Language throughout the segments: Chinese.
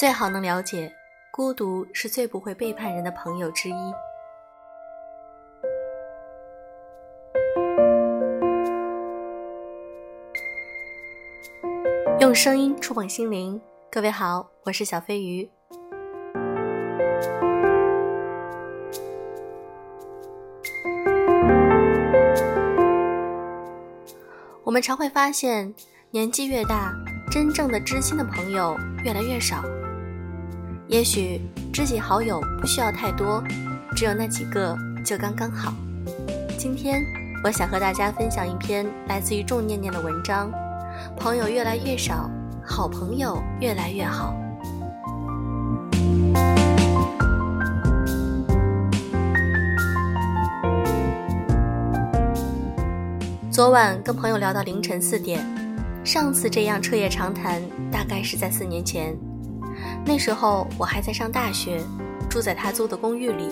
最好能了解，孤独是最不会背叛人的朋友之一。用声音触碰心灵，各位好，我是小飞鱼。我们常会发现，年纪越大，真正的知心的朋友越来越少。也许知己好友不需要太多，只有那几个就刚刚好。今天，我想和大家分享一篇来自于仲念念的文章：朋友越来越少，好朋友越来越好。昨晚跟朋友聊到凌晨四点，上次这样彻夜长谈大概是在四年前。那时候我还在上大学，住在他租的公寓里，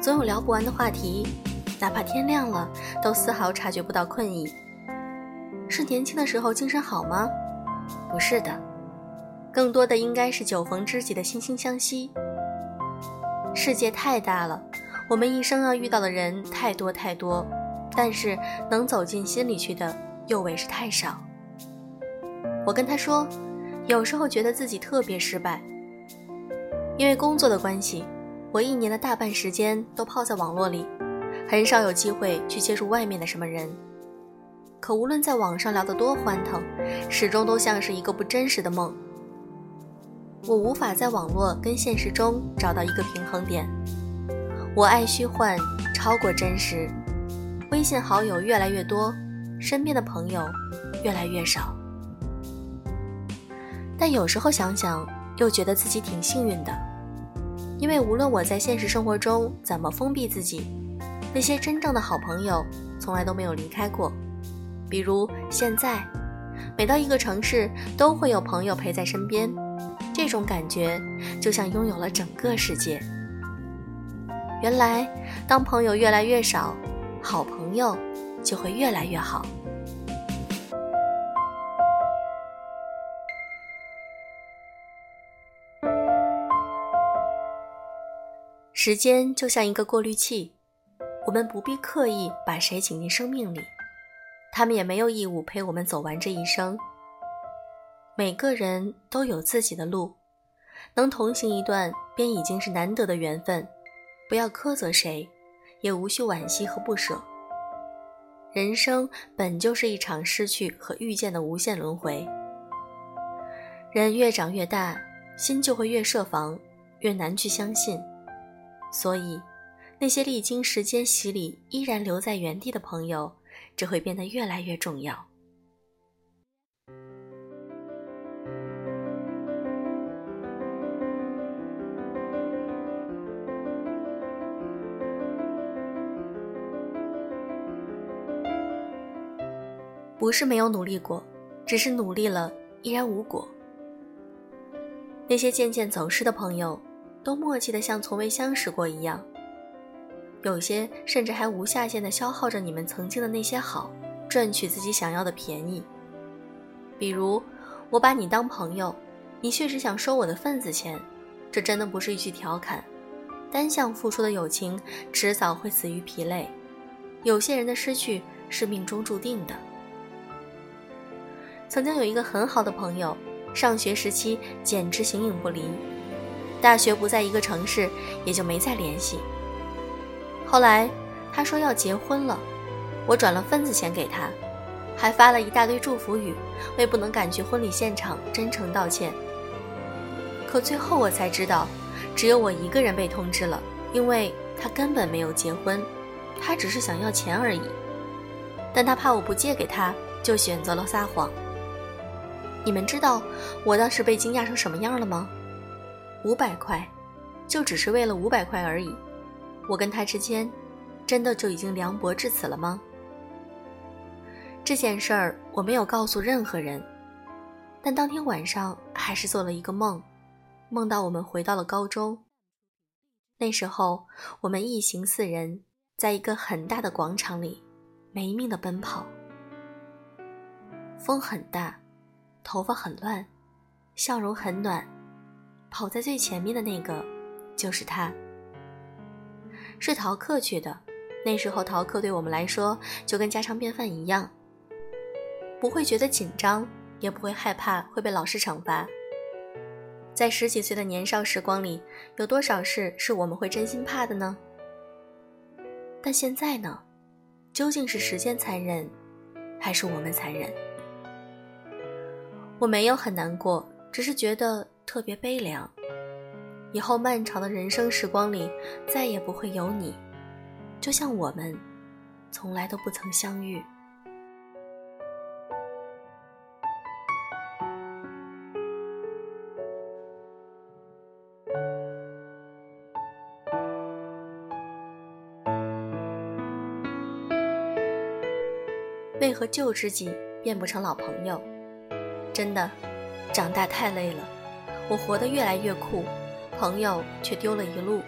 总有聊不完的话题，哪怕天亮了都丝毫察觉不到困意。是年轻的时候精神好吗？不是的，更多的应该是酒逢知己的惺惺相惜。世界太大了，我们一生要遇到的人太多太多。但是能走进心里去的又为是太少。我跟他说，有时候觉得自己特别失败，因为工作的关系，我一年的大半时间都泡在网络里，很少有机会去接触外面的什么人。可无论在网上聊得多欢腾，始终都像是一个不真实的梦。我无法在网络跟现实中找到一个平衡点。我爱虚幻，超过真实。微信好友越来越多，身边的朋友越来越少。但有时候想想，又觉得自己挺幸运的，因为无论我在现实生活中怎么封闭自己，那些真正的好朋友从来都没有离开过。比如现在，每到一个城市，都会有朋友陪在身边，这种感觉就像拥有了整个世界。原来，当朋友越来越少。好朋友就会越来越好。时间就像一个过滤器，我们不必刻意把谁请进生命里，他们也没有义务陪我们走完这一生。每个人都有自己的路，能同行一段便已经是难得的缘分，不要苛责谁。也无需惋惜和不舍。人生本就是一场失去和遇见的无限轮回。人越长越大，心就会越设防，越难去相信。所以，那些历经时间洗礼依然留在原地的朋友，只会变得越来越重要。不是没有努力过，只是努力了依然无果。那些渐渐走失的朋友，都默契的像从未相识过一样。有些甚至还无下限的消耗着你们曾经的那些好，赚取自己想要的便宜。比如，我把你当朋友，你却只想收我的份子钱，这真的不是一句调侃。单向付出的友情，迟早会死于疲累。有些人的失去是命中注定的。曾经有一个很好的朋友，上学时期简直形影不离，大学不在一个城市，也就没再联系。后来他说要结婚了，我转了份子钱给他，还发了一大堆祝福语，为不能赶去婚礼现场真诚道歉。可最后我才知道，只有我一个人被通知了，因为他根本没有结婚，他只是想要钱而已。但他怕我不借给他，就选择了撒谎。你们知道我当时被惊讶成什么样了吗？五百块，就只是为了五百块而已。我跟他之间，真的就已经凉薄至此了吗？这件事儿我没有告诉任何人，但当天晚上还是做了一个梦，梦到我们回到了高中。那时候我们一行四人，在一个很大的广场里，没命的奔跑，风很大。头发很乱，笑容很暖，跑在最前面的那个，就是他。是逃课去的，那时候逃课对我们来说就跟家常便饭一样，不会觉得紧张，也不会害怕会被老师惩罚。在十几岁的年少时光里，有多少事是我们会真心怕的呢？但现在呢？究竟是时间残忍，还是我们残忍？我没有很难过，只是觉得特别悲凉。以后漫长的人生时光里，再也不会有你，就像我们，从来都不曾相遇。为何旧知己变不成老朋友？真的，长大太累了。我活得越来越酷，朋友却丢了一路。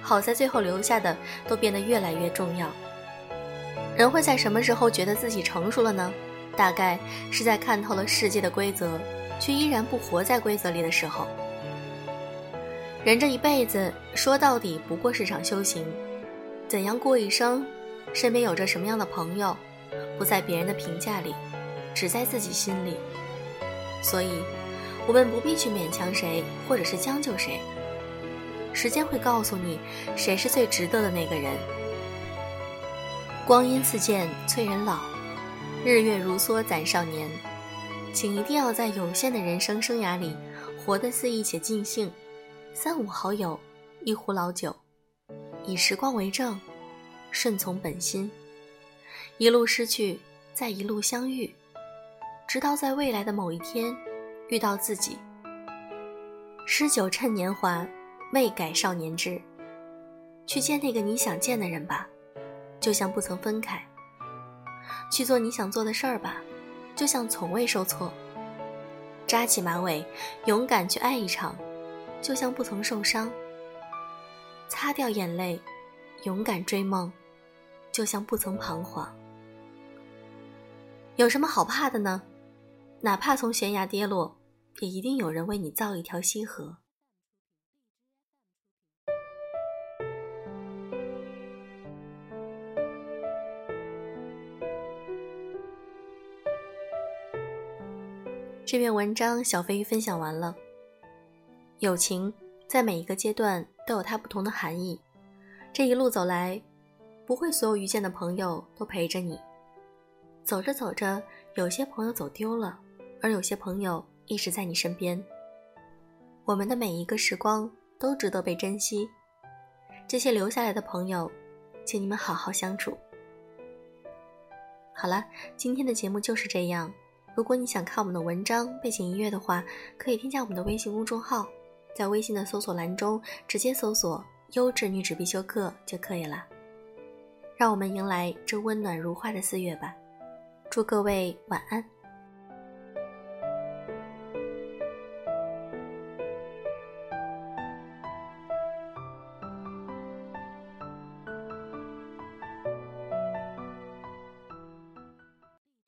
好在最后留下的都变得越来越重要。人会在什么时候觉得自己成熟了呢？大概是在看透了世界的规则，却依然不活在规则里的时候。人这一辈子说到底不过是场修行。怎样过一生？身边有着什么样的朋友？不在别人的评价里，只在自己心里。所以，我们不必去勉强谁，或者是将就谁。时间会告诉你，谁是最值得的那个人。光阴似箭，催人老；日月如梭，攒少年。请一定要在有限的人生生涯里，活得肆意且尽兴。三五好友，一壶老酒，以时光为证，顺从本心。一路失去，再一路相遇，直到在未来的某一天遇到自己。诗酒趁年华，未改少年志。去见那个你想见的人吧，就像不曾分开；去做你想做的事儿吧，就像从未受挫。扎起马尾，勇敢去爱一场，就像不曾受伤。擦掉眼泪，勇敢追梦，就像不曾彷徨。有什么好怕的呢？哪怕从悬崖跌落，也一定有人为你造一条溪河。这篇文章小飞鱼分享完了。友情在每一个阶段都有它不同的含义。这一路走来，不会所有遇见的朋友都陪着你。走着走着，有些朋友走丢了，而有些朋友一直在你身边。我们的每一个时光都值得被珍惜。这些留下来的朋友，请你们好好相处。好了，今天的节目就是这样。如果你想看我们的文章、背景音乐的话，可以添加我们的微信公众号，在微信的搜索栏中直接搜索“优质女纸必修课”就可以了。让我们迎来这温暖如花的四月吧。祝各位晚安。